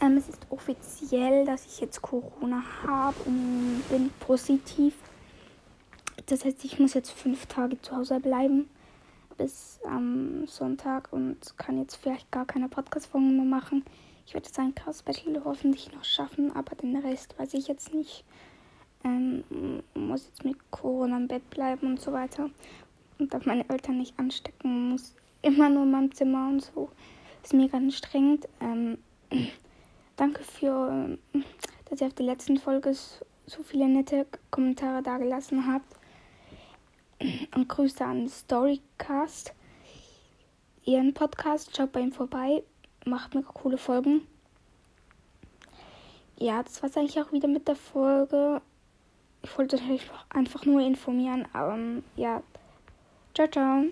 Ähm, es ist offiziell, dass ich jetzt Corona habe und bin positiv. Das heißt, ich muss jetzt fünf Tage zu Hause bleiben bis am Sonntag und kann jetzt vielleicht gar keine Podcast-Folgen mehr machen. Ich werde sein Chaos Battle hoffentlich noch schaffen, aber den Rest weiß ich jetzt nicht. Ähm, muss jetzt mit Corona im Bett bleiben und so weiter. Und darf meine Eltern nicht anstecken, muss immer nur in meinem Zimmer und so. Ist mega anstrengend. Ähm, danke für, dass ihr auf die letzten Folge so viele nette Kommentare da gelassen habt. Und Grüße an Storycast. Ihren Podcast, schaut bei ihm vorbei. Macht mega coole Folgen. Ja, das war es eigentlich auch wieder mit der Folge. Ich wollte euch einfach nur informieren. Aber ja, ciao, ciao.